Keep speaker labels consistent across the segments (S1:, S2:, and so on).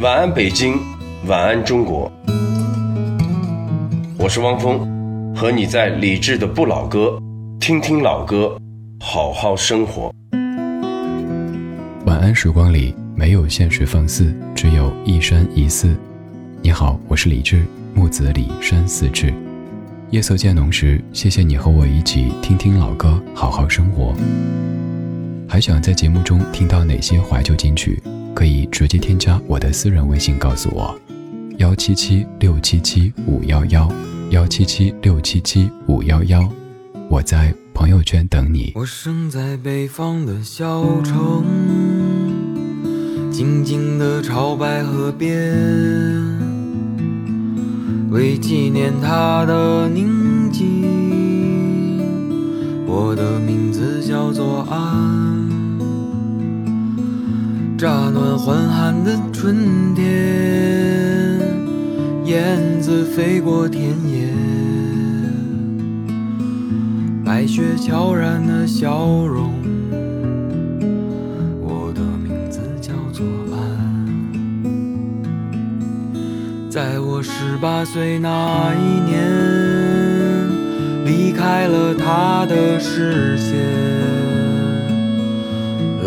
S1: 晚安，北京，晚安，中国。我是汪峰，和你在理智的不老歌，听听老歌，好好生活。
S2: 晚安时光里没有现实放肆，只有一山一寺。你好，我是李志，木子李，山寺志。夜色渐浓时，谢谢你和我一起听听老歌，好好生活。还想在节目中听到哪些怀旧金曲？可以直接添加我的私人微信告诉我：幺七七六七七五幺幺，幺七七六七七五幺幺。我在朋友圈等你。
S3: 我生在北方的小城，静静的朝白河边。为纪念他的宁静，我的名字叫做安。乍暖还寒的春天，燕子飞过田野，白雪悄然的笑容。我的名字叫做安在我十八岁那一年，离开了他的视线，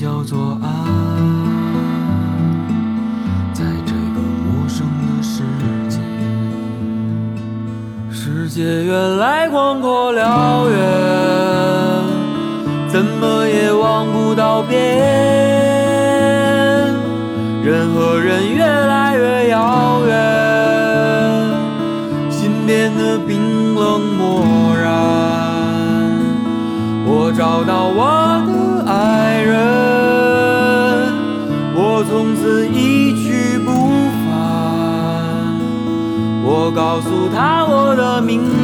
S3: 叫做爱，在这个陌生的世界，世界原来广阔辽远，怎么也望不到边。人和人越来越遥远，心变得冰冷漠然。我找到我告诉他我的名字，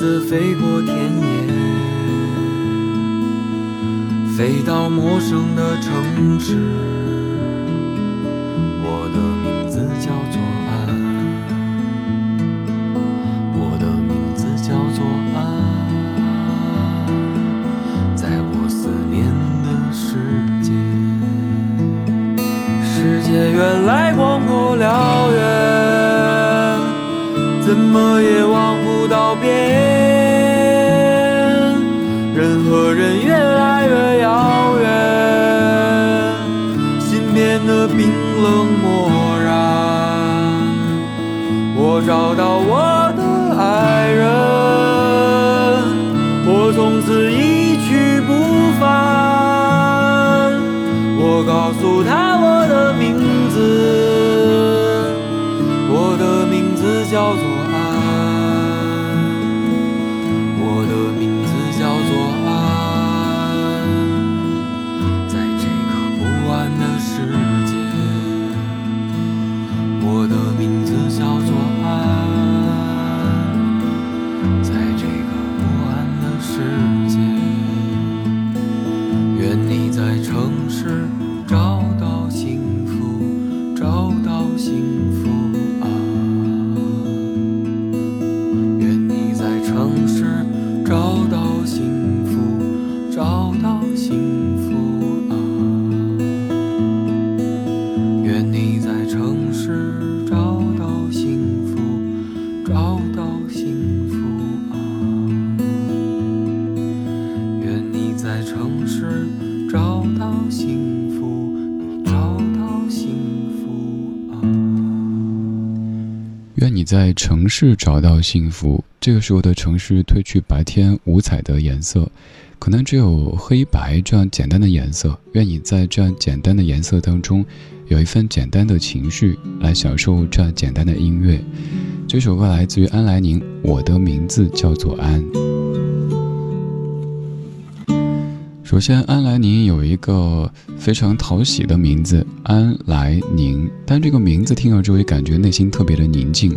S3: 子飞过田野，飞到陌生的城市。叫做
S2: 愿你在城市找到幸福。这个时候的城市褪去白天五彩的颜色，可能只有黑白这样简单的颜色。愿你在这样简单的颜色当中，有一份简单的情绪来享受这样简单的音乐。这首歌来自于安来宁，我的名字叫做安。首先，安来宁有一个非常讨喜的名字安来宁，但这个名字听了之后，也感觉内心特别的宁静。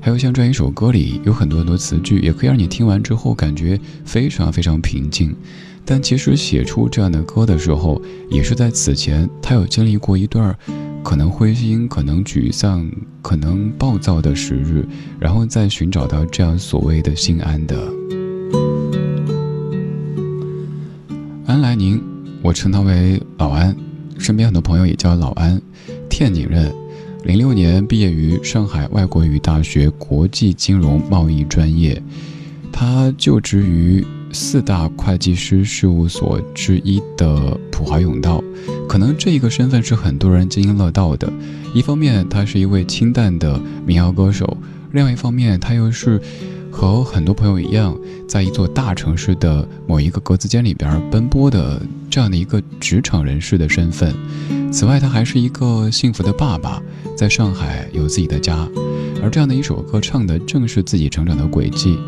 S2: 还有像这样一首歌里有很多很多词句，也可以让你听完之后感觉非常非常平静。但其实写出这样的歌的时候，也是在此前他有经历过一段可能灰心、可能沮丧、可能暴躁的时日，然后再寻找到这样所谓的心安的。宁，我称他为老安，身边很多朋友也叫老安，天津人，零六年毕业于上海外国语大学国际金融贸易专业，他就职于四大会计师事务所之一的普华永道，可能这一个身份是很多人津津乐道的。一方面，他是一位清淡的民谣歌手；另外一方面，他又是。和很多朋友一样，在一座大城市的某一个格子间里边奔波的这样的一个职场人士的身份。此外，他还是一个幸福的爸爸，在上海有自己的家。而这样的一首歌，唱的正是自己成长的轨迹。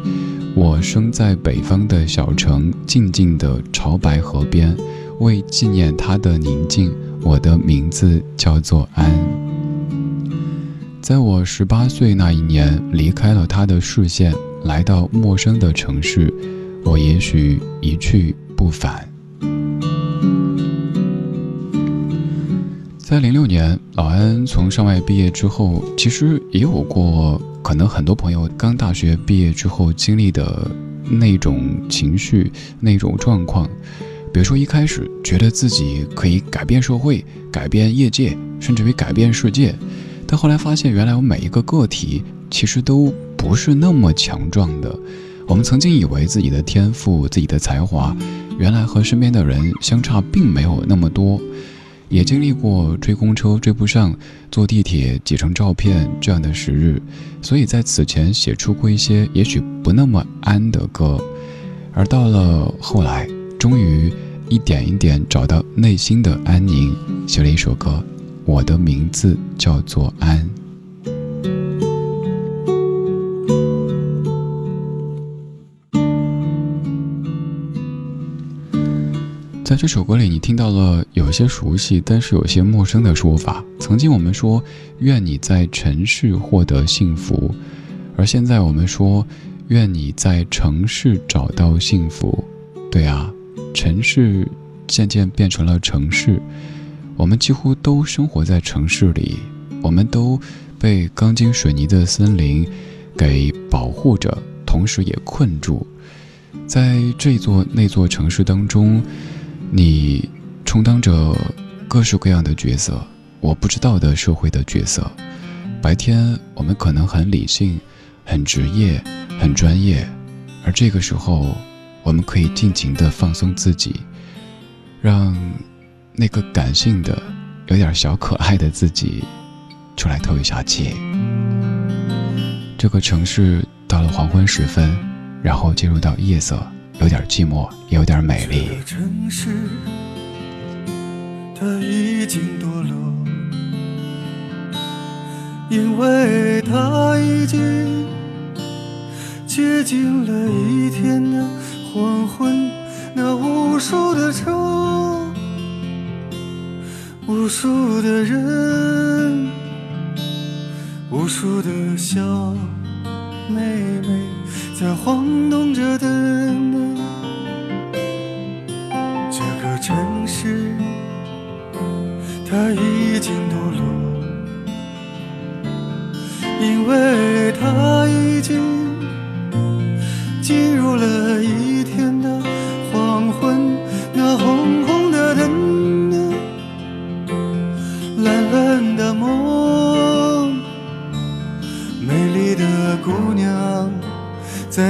S2: 我生在北方的小城，静静的潮白河边，为纪念他的宁静，我的名字叫做安。在我十八岁那一年，离开了他的视线。来到陌生的城市，我也许一去不返。在零六年，老安从上外毕业之后，其实也有过可能很多朋友刚大学毕业之后经历的那种情绪、那种状况。比如说，一开始觉得自己可以改变社会、改变业界，甚至于改变世界，但后来发现，原来我每一个个体其实都。不是那么强壮的。我们曾经以为自己的天赋、自己的才华，原来和身边的人相差并没有那么多。也经历过追公车追不上、坐地铁挤成照片这样的时日，所以在此前写出过一些也许不那么安的歌。而到了后来，终于一点一点找到内心的安宁，写了一首歌，我的名字叫做安。在这首歌里，你听到了有些熟悉，但是有些陌生的说法。曾经我们说“愿你在城市获得幸福”，而现在我们说“愿你在城市找到幸福”。对啊，城市渐渐变成了城市，我们几乎都生活在城市里，我们都被钢筋水泥的森林给保护着，同时也困住在这座那座城市当中。你充当着各式各样的角色，我不知道的社会的角色。白天我们可能很理性、很职业、很专业，而这个时候，我们可以尽情的放松自己，让那个感性的、有点小可爱的自己出来透一下气。这个城市到了黄昏时分，然后进入到夜色。有点寂寞，也有点美丽。
S4: 城市，它已经堕落，因为它已经接近了一天的黄昏。那无数的车，无数的人，无数的小妹妹，这晃动着的门，这个。城市，它已经堕落，因为它已经进入了一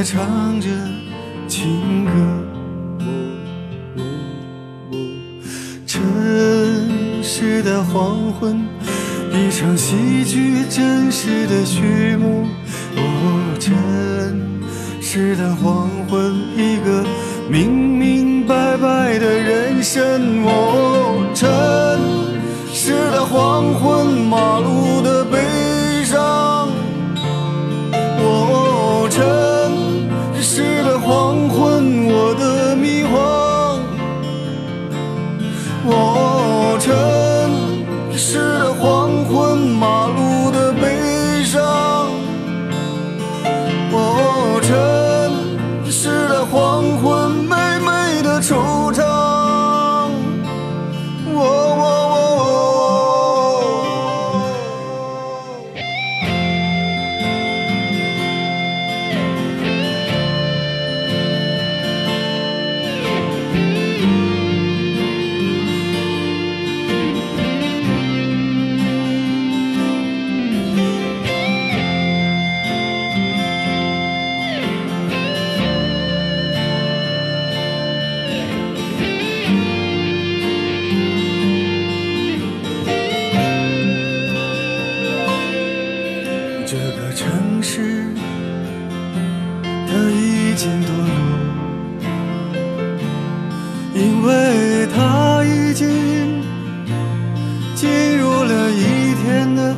S4: 在唱着情歌。城市的黄昏，一场戏剧真实的序幕。哦，城市的黄昏，黄昏，城市，它已经堕落，因为它已经进入了一天的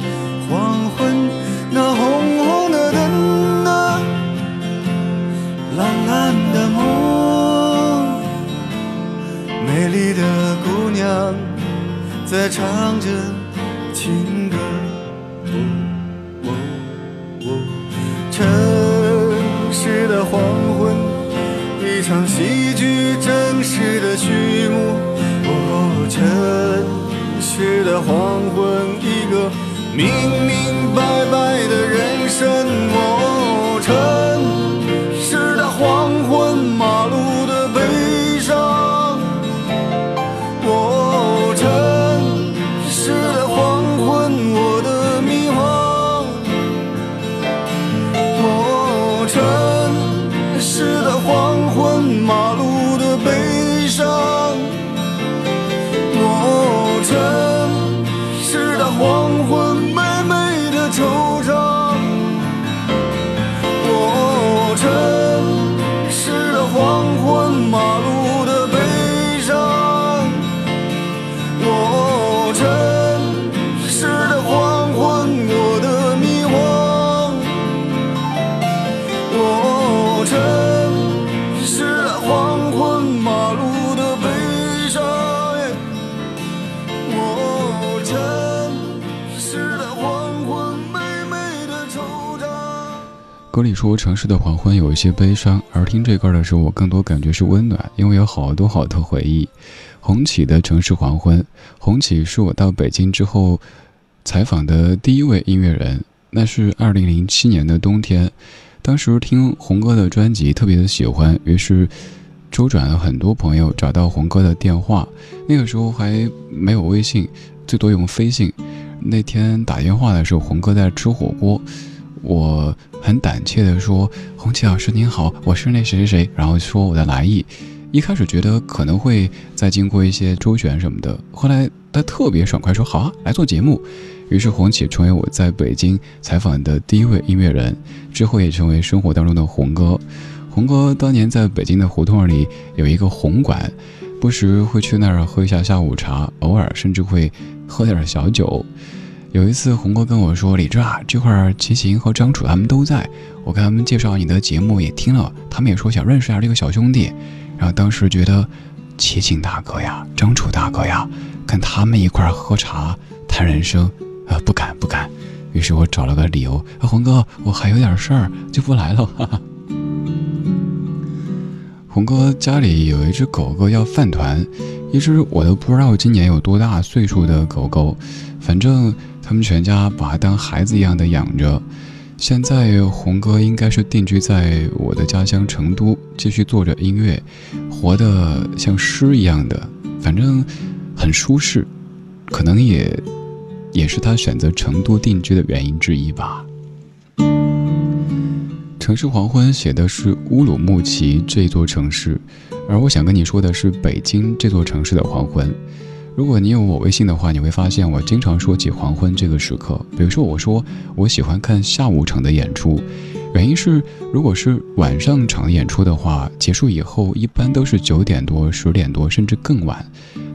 S4: 黄昏。那红红的灯啊，蓝蓝的梦，美丽的姑娘在唱着明明白白的人生。
S2: 歌里说城市的黄昏有一些悲伤，而听这歌的时候，我更多感觉是温暖，因为有好多好多回忆。红起的城市黄昏，红起是我到北京之后采访的第一位音乐人，那是二零零七年的冬天，当时听红哥的专辑特别的喜欢，于是周转了很多朋友找到红哥的电话，那个时候还没有微信，最多用飞信。那天打电话的时候，红哥在吃火锅。我很胆怯地说：“红旗老师您好，我是那谁谁谁。”然后说我的来意。一开始觉得可能会再经过一些周旋什么的，后来他特别爽快说：“好啊，来做节目。”于是红旗成为我在北京采访的第一位音乐人，之后也成为生活当中的红哥。红哥当年在北京的胡同里有一个红馆，不时会去那儿喝一下下午茶，偶尔甚至会喝点小酒。有一次，红哥跟我说：“李志啊，这会儿齐秦和张楚他们都在，我跟他们介绍你的节目也听了，他们也说想认识一下这个小兄弟。”然后当时觉得，齐秦大哥呀，张楚大哥呀，跟他们一块喝茶谈人生，啊，不敢不敢。于是我找了个理由，啊，红哥，我还有点事儿，就不来了。哈哈。红哥家里有一只狗狗叫饭团，一只我都不知道今年有多大岁数的狗狗，反正他们全家把他当孩子一样的养着。现在红哥应该是定居在我的家乡成都，继续做着音乐，活得像诗一样的，反正很舒适，可能也也是他选择成都定居的原因之一吧。城市黄昏写的是乌鲁木齐这座城市，而我想跟你说的是北京这座城市的黄昏。如果你有我微信的话，你会发现我经常说起黄昏这个时刻。比如说，我说我喜欢看下午场的演出，原因是如果是晚上场演出的话，结束以后一般都是九点多、十点多，甚至更晚。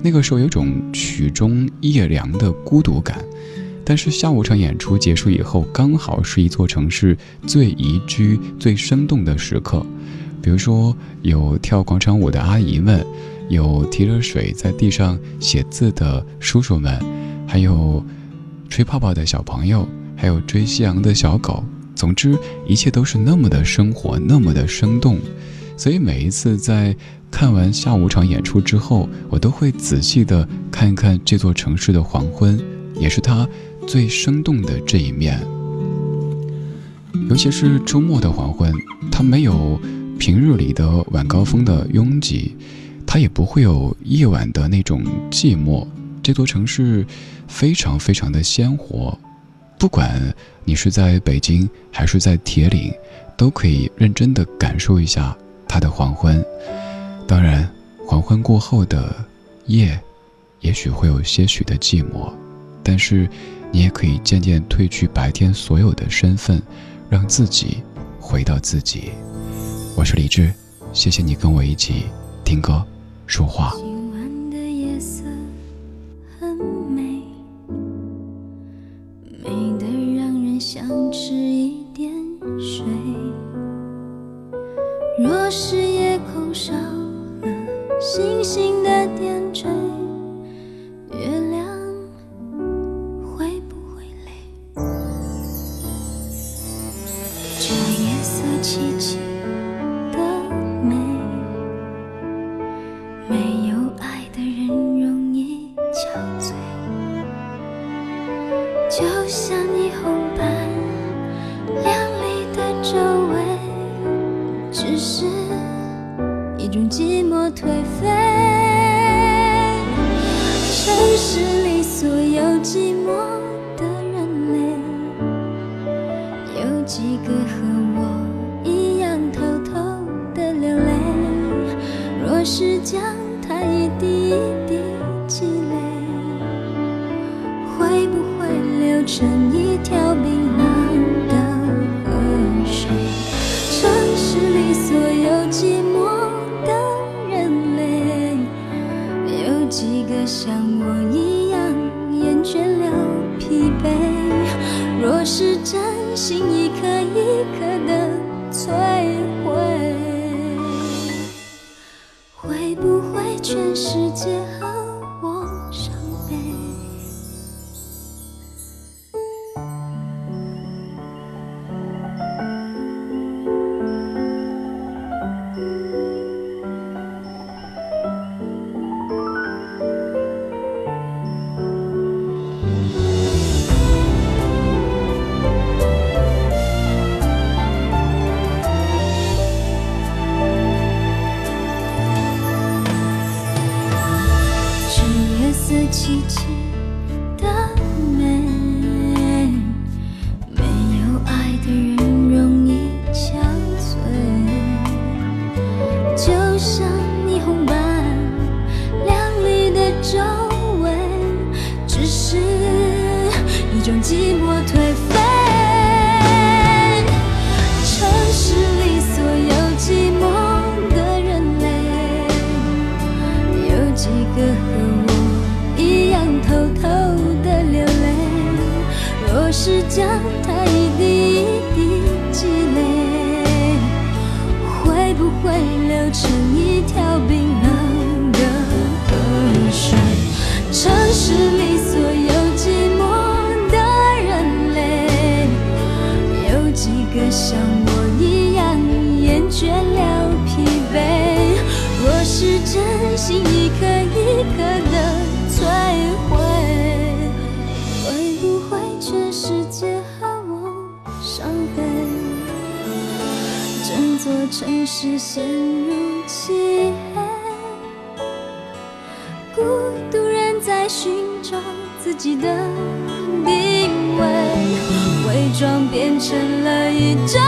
S2: 那个时候有种曲终夜凉的孤独感。但是下午场演出结束以后，刚好是一座城市最宜居、最生动的时刻。比如说，有跳广场舞的阿姨们。有提着水在地上写字的叔叔们，还有吹泡泡的小朋友，还有追夕阳的小狗。总之，一切都是那么的生活，那么的生动。所以每一次在看完下午场演出之后，我都会仔细的看一看这座城市的黄昏，也是它最生动的这一面。尤其是周末的黄昏，它没有平日里的晚高峰的拥挤。它也不会有夜晚的那种寂寞。这座城市非常非常的鲜活，不管你是在北京还是在铁岭，都可以认真的感受一下它的黄昏。当然，黄昏过后的夜，也许会有些许的寂寞，但是你也可以渐渐褪去白天所有的身份，让自己回到自己。我是李志，谢谢你跟我一起听歌。说话。
S5: 解城市陷入漆黑孤独人在寻找自己的定位伪装变成了一种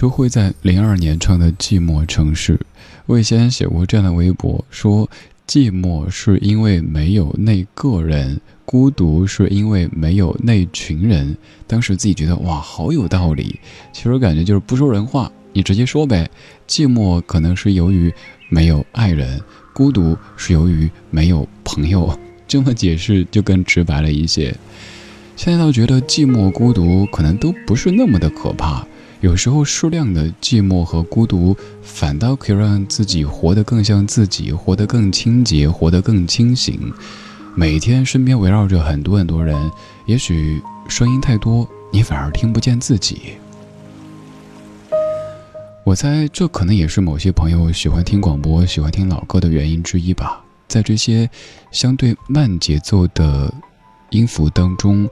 S2: 周慧在零二年唱的《寂寞城市》，我以前写过这样的微博，说寂寞是因为没有那个人，孤独是因为没有那群人。当时自己觉得哇，好有道理。其实感觉就是不说人话，你直接说呗。寂寞可能是由于没有爱人，孤独是由于没有朋友。这么解释就更直白了一些。现在倒觉得寂寞、孤独可能都不是那么的可怕。有时候适量的寂寞和孤独，反倒可以让自己活得更像自己，活得更清洁，活得更清醒。每天身边围绕着很多很多人，也许声音太多，你反而听不见自己。我猜这可能也是某些朋友喜欢听广播、喜欢听老歌的原因之一吧。在这些相对慢节奏的音符当中，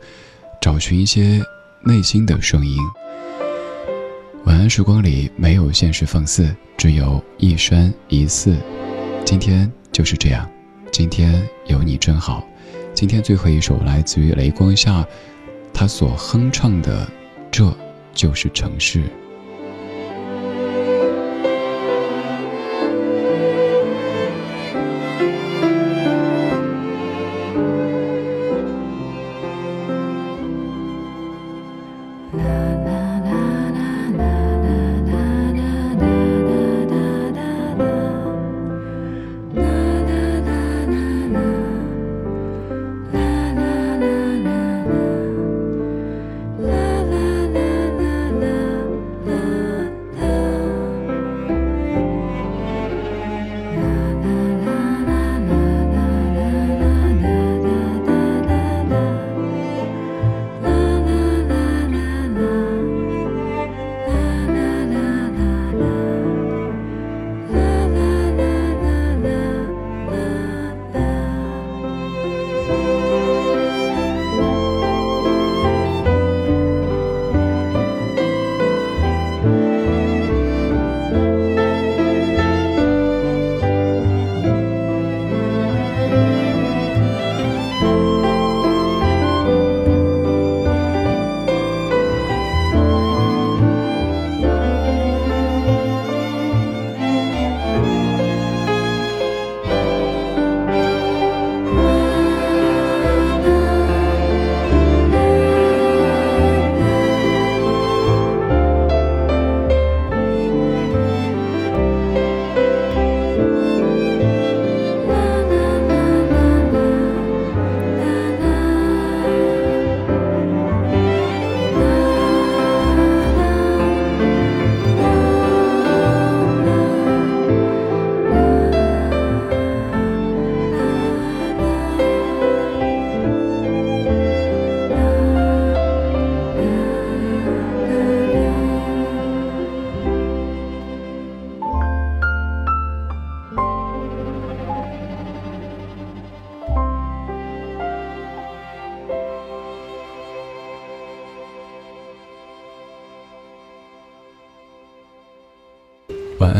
S2: 找寻一些内心的声音。晚安时光里没有现实放肆，只有一生一寺。今天就是这样，今天有你真好。今天最后一首来自于雷光下，他所哼唱的，这就是城市。